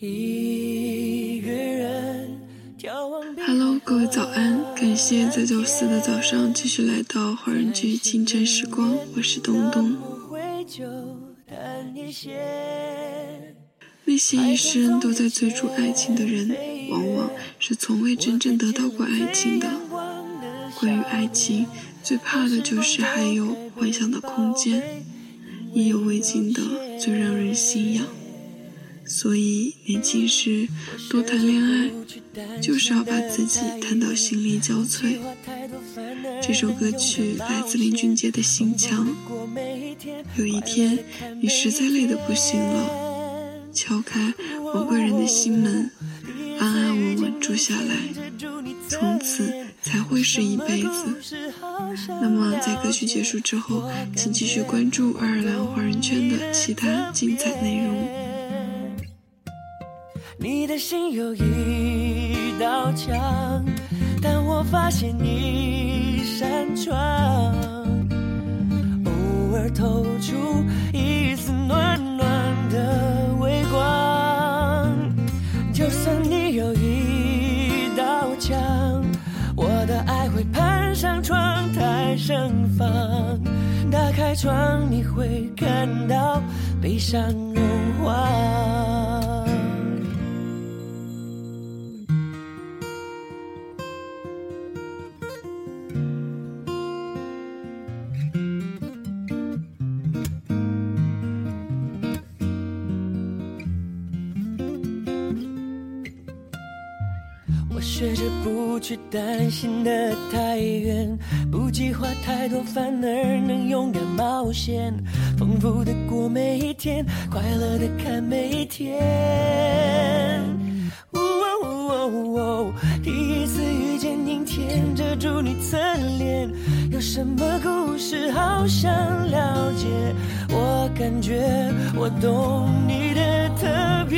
Hello，各位早安！感谢在周四的早上继续来到华人居清晨时光，我是东东。那些一生都在追逐爱情的人，往往是从未真正得到过爱情的。关于爱情，最怕的就是还有幻想的空间，意犹未尽的最让人心痒。所以年轻时多谈恋爱，就是要把自己谈到心力交瘁。这首歌曲来自林俊杰的《心墙》。有一天，你实在累得不行了。敲开某个人的心门，安安稳稳住下来，从此才会是一辈子。那么，在歌曲结束之后，请继续关注爱尔兰华人圈的其他精彩内容。你的心有一道墙但我发现一扇窗偶尔透出一丝暖暖的微光就算你有一道墙我的爱会攀上窗台盛放打开窗你会看到悲伤融化。我学着不去担心的太远，不计划太多，反而能勇敢冒险，丰富的过每一天，快乐的看每一天。第一次遇见阴天，遮住你侧脸，有什么故事好想了解？我感觉我懂你的特别。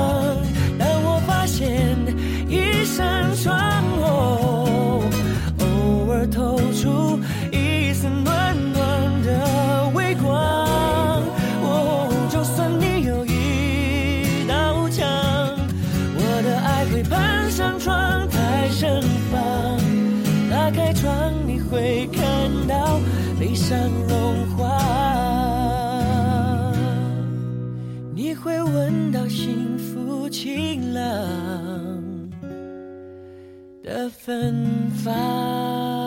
开窗，你会看到悲伤融化，你会闻到幸福晴朗的芬芳。